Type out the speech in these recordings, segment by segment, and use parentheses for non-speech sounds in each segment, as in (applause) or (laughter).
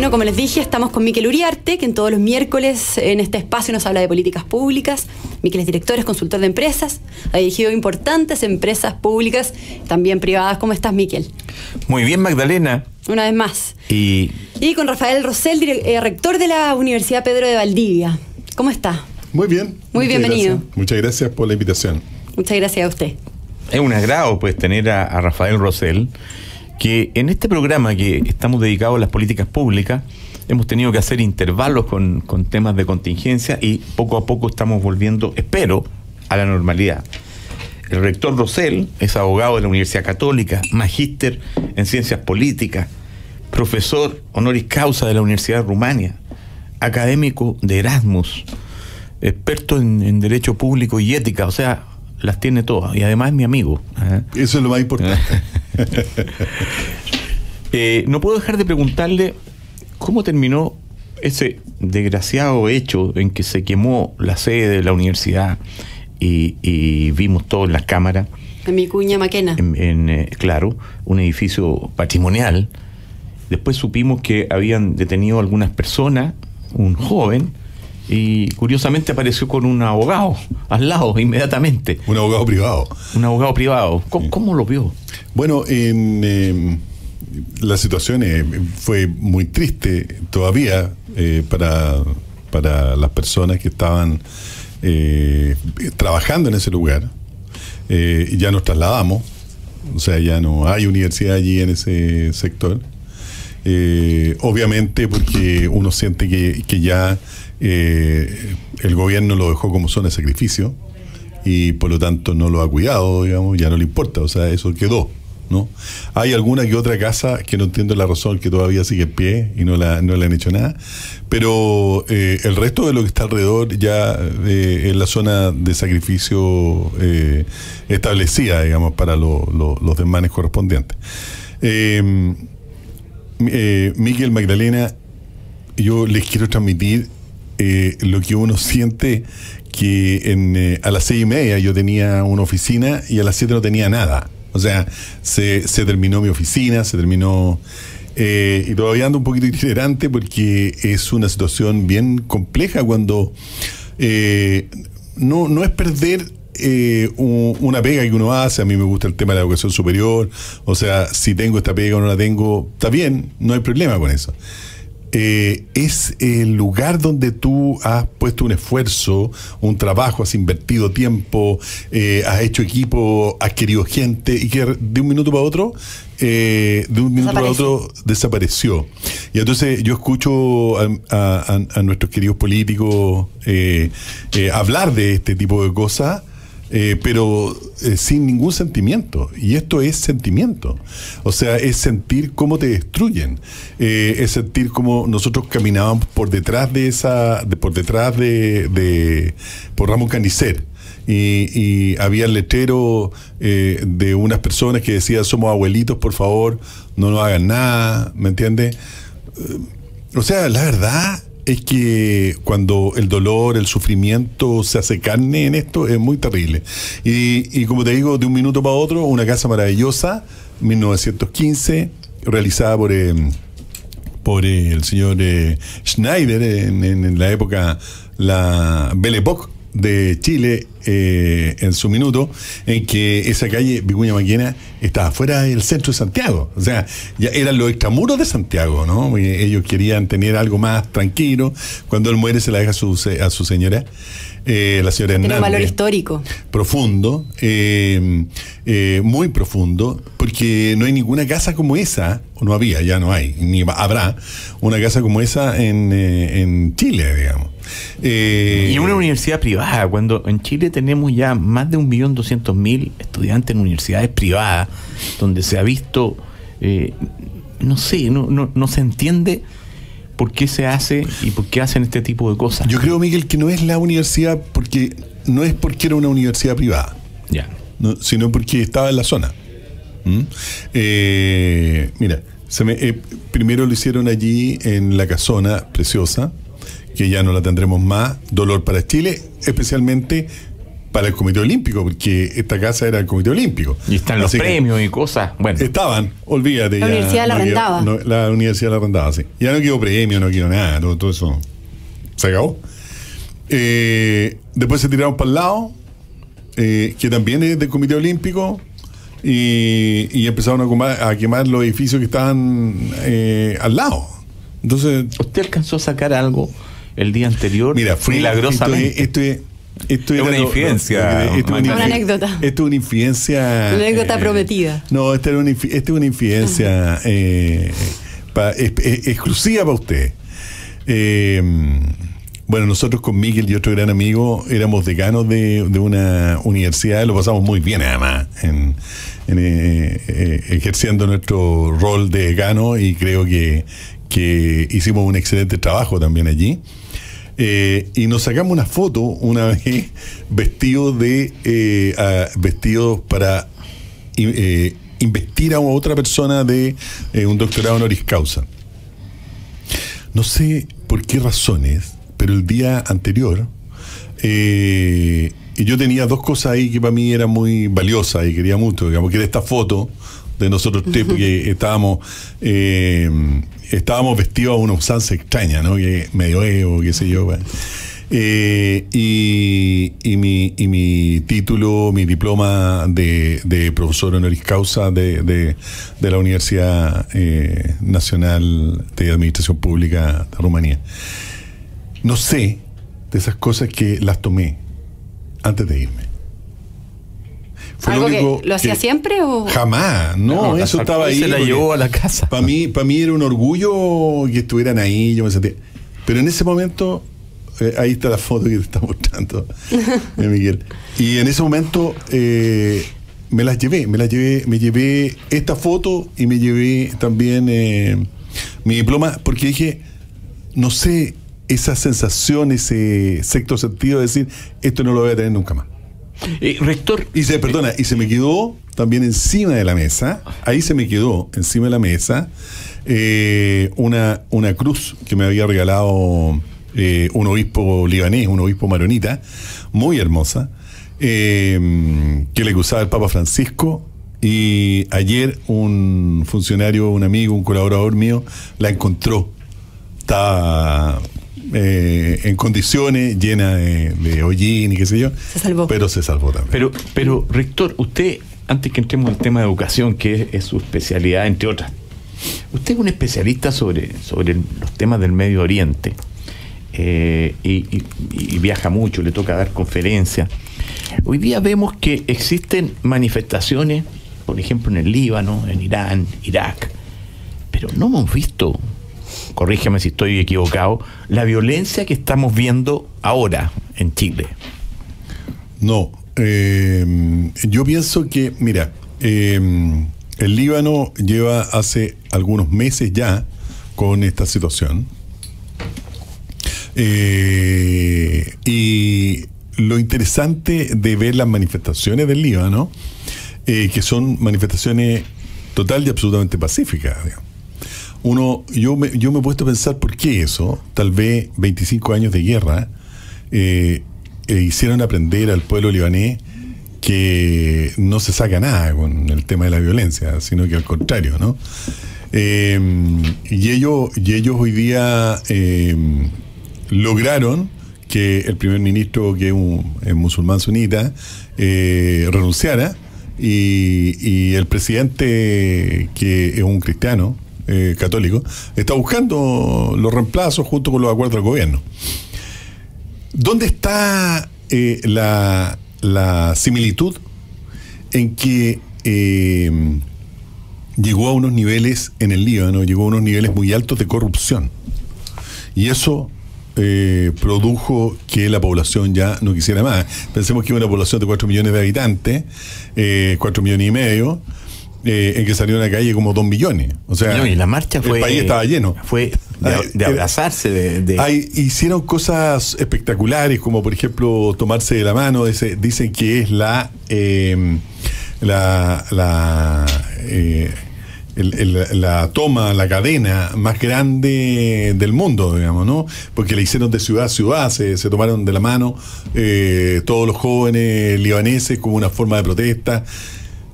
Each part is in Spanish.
Bueno, como les dije, estamos con Miquel Uriarte, que en todos los miércoles en este espacio nos habla de políticas públicas. Miquel es director, es consultor de empresas, ha dirigido importantes empresas públicas, también privadas. ¿Cómo estás, Miquel? Muy bien, Magdalena. Una vez más. Y, Y con Rafael Rosell, eh, rector de la Universidad Pedro de Valdivia. ¿Cómo está? Muy bien. Muy Muchas bienvenido. gracias. Muchas gracias por la invitación. Muchas gracias a usted. es un agrado pues tener a, a Rafael Rosell, que en este programa que estamos dedicados a las políticas públicas, hemos tenido que hacer intervalos con, con temas de contingencia y poco a poco estamos volviendo, espero, a la normalidad. El rector Rosell es abogado de la Universidad Católica, magíster en ciencias políticas, profesor honoris causa de la Universidad de Rumania, académico de Erasmus, experto en, en derecho público y ética, o sea, las tiene todas y además es mi amigo. ¿eh? Eso es lo más importante. (laughs) (laughs) Eh, no puedo dejar de preguntarle cómo terminó ese desgraciado hecho en que se quemó la sede de la universidad y, y vimos todo en las cámaras, En mi cuña Maquena. en, en, eh, claro, un edificio patrimonial. Después supimos que habían detenido algunas personas, un joven, y curiosamente apareció con un abogado al lado inmediatamente, Un abogado privado. un abogado privado. ¿Cómo, cómo lo vio? Bueno, en, eh, la situación eh, fue muy triste todavía eh, para, para las personas que estaban eh, trabajando en ese lugar. Ya nos trasladamos, o sea, ya no hay universidad allí en ese sector. Obviamente porque uno siente que, que ya el gobierno lo dejó como zona de sacrificio y por lo tanto no lo ha cuidado, digamos, ya no le importa, o sea, eso quedó. ¿no? Hay alguna que otra casa que no entiendo la razón que todavía sigue en pie y no, la, no le han hecho nada, pero eh, el resto de lo que está alrededor ya eh, es la zona de sacrificio eh, establecida, digamos, para lo- lo- los desmanes correspondientes. Eh, eh, Miguel Magdalena, yo les quiero transmitir lo que uno siente que en, eh, a las seis y media yo tenía una oficina y a las siete no tenía nada. O sea, se, se terminó mi oficina, se terminó... eh, y todavía ando un poquito itinerante porque es una situación bien compleja cuando eh, no, no es perder eh, un- una pega que uno hace, a mí me gusta el tema de la educación superior, o sea, si tengo esta pega o no la tengo, está bien, no hay problema con eso. Eh, es el lugar donde tú has puesto un esfuerzo, un trabajo, has invertido tiempo, eh, has hecho equipo, has querido gente y que de un minuto para otro, eh, de un minuto para otro desapareció. Y entonces yo escucho a, a- nuestros queridos políticos hablar de este tipo de cosas. Eh, pero eh, sin ningún sentimiento. Y esto es sentimiento. O sea, es sentir cómo te destruyen. Eh, es sentir cómo nosotros caminábamos por detrás de esa, por detrás de, por Ramón Canicer. Y, había el letrero de unas personas que decían somos abuelitos, por favor, no nos hagan nada, ¿me entiendes? O sea, la verdad es que cuando el dolor, el sufrimiento se hace carne en esto es muy terrible. Y, y como te digo, de un minuto para otro, una casa maravillosa, 1915, realizada por... eh, por eh, el señor eh, Schneider en, en- la época, la Belle Époque de Chile eh, en su minuto, en que esa calle Vicuña Maquena estaba fuera del centro de Santiago. O sea, ya eran los extramuros de Santiago, ¿no? Y ellos querían tener algo más tranquilo. Cuando él muere se la deja a su, a su señora, eh, la señora Tiene un Hernández valor histórico. profundo, eh, eh, muy profundo, porque no hay ninguna casa como esa, o no había, ya no hay, ni habrá una casa como esa en, eh, en Chile, digamos. Eh, Y una universidad privada, cuando en Chile tenemos ya más de un millón doscientos mil estudiantes en universidades privadas, donde se ha visto, eh, no sé, no, no, no se entiende por qué se hace y por qué hacen este tipo de cosas. Yo creo, Miguel, que no es la universidad porque no es porque era una universidad privada, ya. no, sino porque estaba en la zona. ¿Mm? Eh, mira, se me- eh, primero lo hicieron allí en la casona preciosa, que ya no la tendremos más. Dolor para Chile, especialmente para el Comité Olímpico, porque esta casa era el Comité Olímpico. Y están los Así premios y cosas. Bueno, Estaban, olvídate. La ya universidad la no quedó- arrendaba. no, la universidad la arrendaba, sí. Ya no quedó premio, no quedó nada, todo, todo eso se acabó. Eh, después se tiraron para el lado, eh, que también es del Comité Olímpico, y, y empezaron a quemar, a quemar los edificios que estaban eh, al lado. Entonces, ¿usted alcanzó a sacar algo el día anterior? Mira, fue milagrosamente. Esto es, esto Es era una infidencia, esto es Magdalena. Una anécdota. Esto es una infidencia. Una anécdota prometida. No, esta, era una, infi- esta es una infidencia eh, pa- es- es- exclusiva para usted. Eh, bueno, nosotros con Miguel y otro gran amigo éramos decanos de, de una universidad, lo pasamos muy bien además, en, en, eh, eh, ejerciendo nuestro rol de decano y creo que, que hicimos un excelente trabajo también allí. Eh, y nos sacamos una foto una vez vestidos de eh, vestidos para eh, investir a otra persona de eh, un doctorado honoris causa. No sé por qué razones, pero el día anterior eh, y yo tenía dos cosas ahí que para mí eran muy valiosas y quería mucho, digamos, que era esta foto de nosotros tres, estábamos eh, estábamos vestidos a una usanza extraña, ¿no? Que medioevo, qué sé yo. bueno. Eh, y, mi, y mi título, mi diploma de, profesor honoris causa de, de, de la Universidad eh, Nacional de Administración Pública de Rumanía. No sé de esas cosas que las tomé antes de irme. Fue ¿Algo único que lo hacía que- siempre o...? Jamás, no, eso estaba y ahí. Se la llevó a la casa. para mí, para mí era un orgullo que estuvieran ahí, yo me sentía. Pero en ese momento, eh, ahí está la foto que te está mostrando, (laughs) eh, Miguel. Y en ese momento eh, me las llevé, me las llevé, me llevé esta foto y me llevé también eh, mi diploma, porque dije, no sé, esa sensación, ese sexto sentido de decir, esto no lo voy a tener nunca más. Rector, Y se, perdona, y se me quedó también encima de la mesa, ahí se me quedó encima de la mesa eh, una, una cruz que me había regalado eh, un obispo libanés, un obispo maronita, muy hermosa, eh, que le usaba el Papa Francisco. Y ayer un funcionario, un amigo, un colaborador mío, la encontró. Estaba eh, en condiciones, llena de, de hollín y qué sé yo. Se salvó. Pero se salvó también. pero, pero rector, usted, antes que entremos al tema de educación, que es, es su especialidad, entre otras, usted es un especialista sobre, sobre los temas del Medio Oriente eh, y, y- y viaja mucho, le toca dar conferencias. Hoy día vemos que existen manifestaciones, por ejemplo, en el Líbano, en Irán, Irak, pero no hemos visto, corrígeme si estoy equivocado, la violencia que estamos viendo ahora en Chile. No, eh, yo pienso que, mira, eh, el Líbano lleva hace algunos meses ya con esta situación. Eh, y lo interesante de ver las manifestaciones del Líbano, eh, que son manifestaciones total y absolutamente pacíficas. digamos. Uno, yo me, yo me he puesto a pensar por qué eso, tal vez 25 años de guerra, eh, eh, hicieron aprender al pueblo libanés que no se saca nada con el tema de la violencia, sino que al contrario, ¿no? Eh, y, ellos, y ellos hoy día lograron que el primer ministro, que es un musulmán sunita, renunciara y el presidente, que es un cristiano eh, católico, está buscando los reemplazos junto con los acuerdos del gobierno. ¿Dónde está eh, la, similitud en que eh, llegó a unos niveles en el Líbano, llegó a unos niveles muy altos de corrupción? Y eso produjo que la población ya no quisiera más. Pensemos que una población de 4 millones de habitantes, eh, 4 millones y medio, eh, en que salió a la calle como 2 millones. O sea, No, y la marcha fue. el país estaba lleno. Fue de, era- abrazarse, de. de- Hay- hicieron cosas espectaculares, como por ejemplo tomarse de la mano. Dice- dicen que es la. eh, la. la, eh, la toma, la cadena más grande del mundo, digamos, ¿no? Porque le hicieron de ciudad a ciudad, se, tomaron de la mano eh, todos los jóvenes libaneses como una forma de protesta.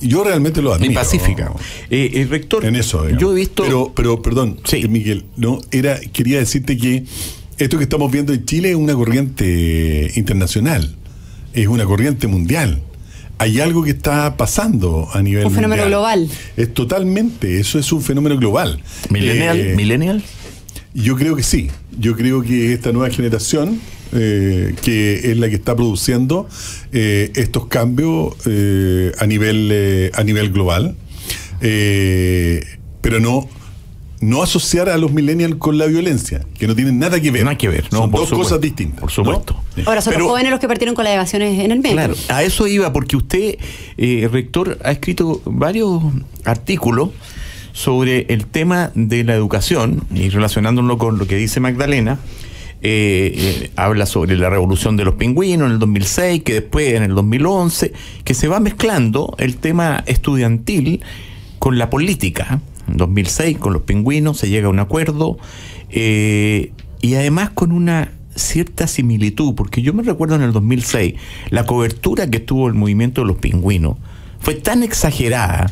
Yo realmente lo admiro. Y pacífica. Eh, el rector. En eso, Yo he visto. Pero, pero perdón, sí. Miguel, no, era, quería decirte que esto que estamos viendo en Chile es una corriente internacional, es una corriente mundial hay algo que está pasando a nivel un fenómeno global es totalmente eso es un fenómeno global millennial eh, millennial yo creo que sí yo creo que esta nueva generación eh, que es la que está produciendo eh, estos cambios a nivel a nivel global pero no no asociar a los millennials con la violencia, que no tienen nada que ver. Nada que ver, no, Son dos cosas distintas. Por supuesto. Ahora, son los jóvenes los que partieron con las evasiones en el medio. Claro, a eso iba, porque usted, eh, rector, ha escrito varios artículos sobre el tema de la educación y relacionándolo con lo que dice Magdalena. Eh, eh, habla sobre la revolución de los pingüinos en el 2006, que después en el 2011, que se va mezclando el tema estudiantil con la política. 2006 con los pingüinos se llega a un acuerdo eh, y además con una cierta similitud, porque yo me recuerdo en el 2006, la cobertura que tuvo el movimiento de los pingüinos fue tan exagerada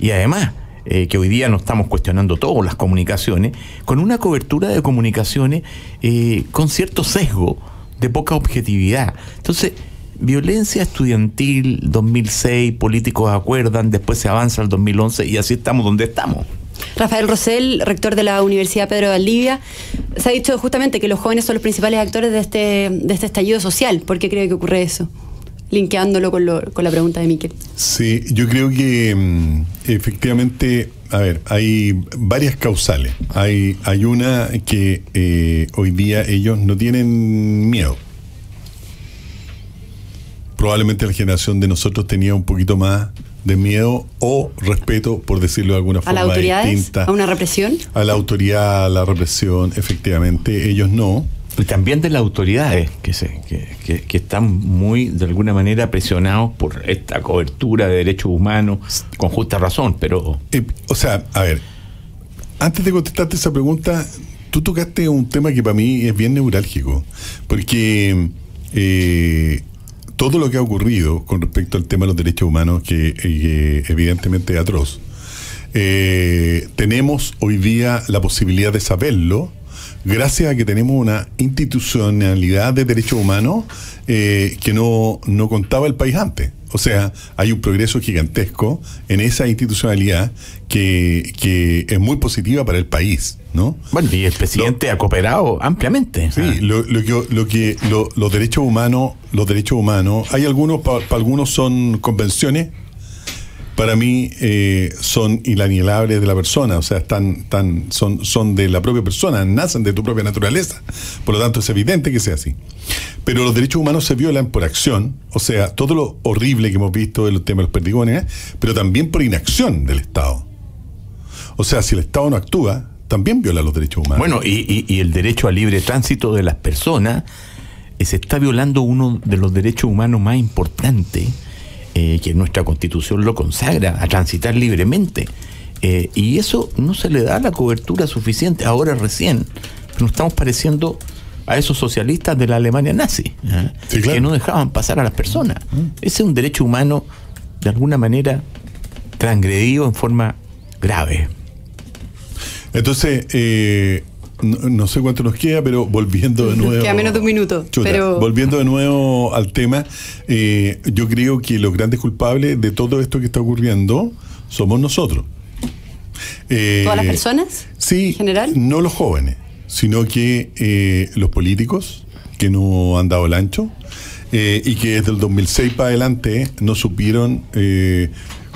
y además eh, que hoy día no estamos cuestionando todas las comunicaciones, con una cobertura de comunicaciones eh, con cierto sesgo de poca objetividad. Entonces, Violencia estudiantil 2006, políticos acuerdan, después se avanza al 2011 y así estamos donde estamos. Rafael Rosell, rector de la Universidad Pedro de Valdivia, se ha dicho justamente que los jóvenes son los principales actores de este, de este estallido social. ¿Por qué cree que ocurre eso? Linkeándolo con, con la pregunta de Miquel. Sí, yo creo que mm, efectivamente, a ver, hay varias causales. Hay, hay una que eh, hoy día ellos no tienen miedo probablemente la generación de nosotros tenía un poquito más de miedo o respeto, por decirlo de alguna forma ¿A las autoridades? ¿A una represión? A la autoridad, a la represión, efectivamente, ellos no. Y también de las autoridades, que, se, que, que, están muy, de alguna manera, presionados por esta cobertura de derechos humanos, con justa razón, pero... Eh, o sea, a ver, antes de contestarte esa pregunta, tú tocaste un tema que para mí es bien neurálgico, porque... Eh, todo lo que ha ocurrido con respecto al tema de los derechos humanos, que, eh, evidentemente es atroz, tenemos hoy día la posibilidad de saberlo gracias a que tenemos una institucionalidad de derechos humanos eh, que no, no contaba el país antes. O sea, hay un progreso gigantesco en esa institucionalidad que, que es muy positiva para el país, ¿no? Bueno, y el presidente ha cooperado ampliamente. Sí, ah. lo, que, lo que los derechos humanos, los derechos humanos, hay algunos, para algunos son convenciones para mí eh, son inalienables de la persona, o sea, están, son, de la propia persona, nacen de tu propia naturaleza. Por lo tanto, es evidente que sea así. Pero los derechos humanos se violan por acción, o sea, todo lo horrible que hemos visto en los temas de los perdigones, pero también por inacción del Estado. O sea, si el Estado no actúa, también viola los derechos humanos. Bueno, y, el derecho al libre tránsito de las personas, eh, se está violando uno de los derechos humanos más importantes eh, que nuestra constitución lo consagra, a transitar libremente. Eh, y eso no se le da la cobertura suficiente ahora recién. Nos estamos pareciendo a esos socialistas de la Alemania nazi, ¿eh? que no dejaban pasar a las personas. Mm. Ese es un derecho humano, de alguna manera, transgredido en forma grave. Entonces, eh, no, sé cuánto nos queda, pero volviendo de nuevo. Queda menos de un minuto. pero... Volviendo de nuevo al tema, eh, yo creo que los grandes culpables de todo esto que está ocurriendo somos nosotros. Eh, ¿Todas las personas? Sí. ¿En general? No los jóvenes, sino que eh, los políticos que no han dado el ancho y que desde el 2006 para adelante no supieron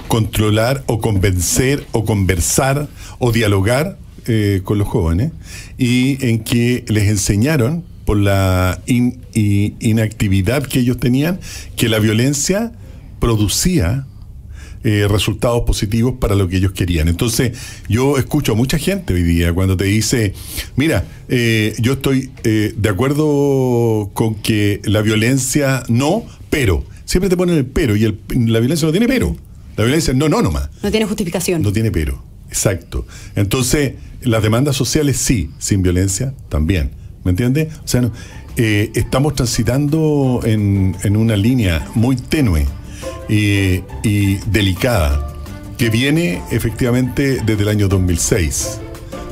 controlar o convencer o conversar o dialogar eh, con los jóvenes y en que les enseñaron por la inactividad que ellos tenían que la violencia producía eh, resultados positivos para lo que ellos querían. Entonces, yo escucho a mucha gente hoy día cuando te dice, mira, eh, yo estoy de acuerdo con que la violencia no, pero, siempre te ponen el pero y la violencia no tiene pero. La violencia no, no nomás. No tiene justificación. No tiene pero. Exacto. Entonces, las demandas sociales sí, sin violencia también. ¿Me entiendes? O sea, eh, estamos transitando en, en, una línea muy tenue y, delicada que viene efectivamente desde el año 2006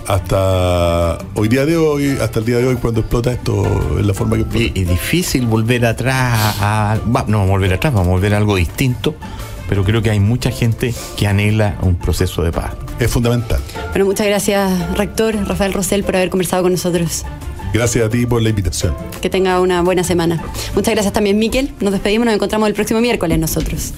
hasta hoy día de hoy, hasta el día de hoy cuando explota esto en la forma que explota. Es, difícil volver atrás a, no volver atrás, vamos a volver a algo distinto, pero creo que hay mucha gente que anhela un proceso de paz. Es fundamental. Bueno, muchas gracias, rector Rafael Rosell, por haber conversado con nosotros. Gracias a ti por la invitación. Que tenga una buena semana. Muchas gracias también, Miquel. Nos despedimos, nos encontramos el próximo miércoles nosotros.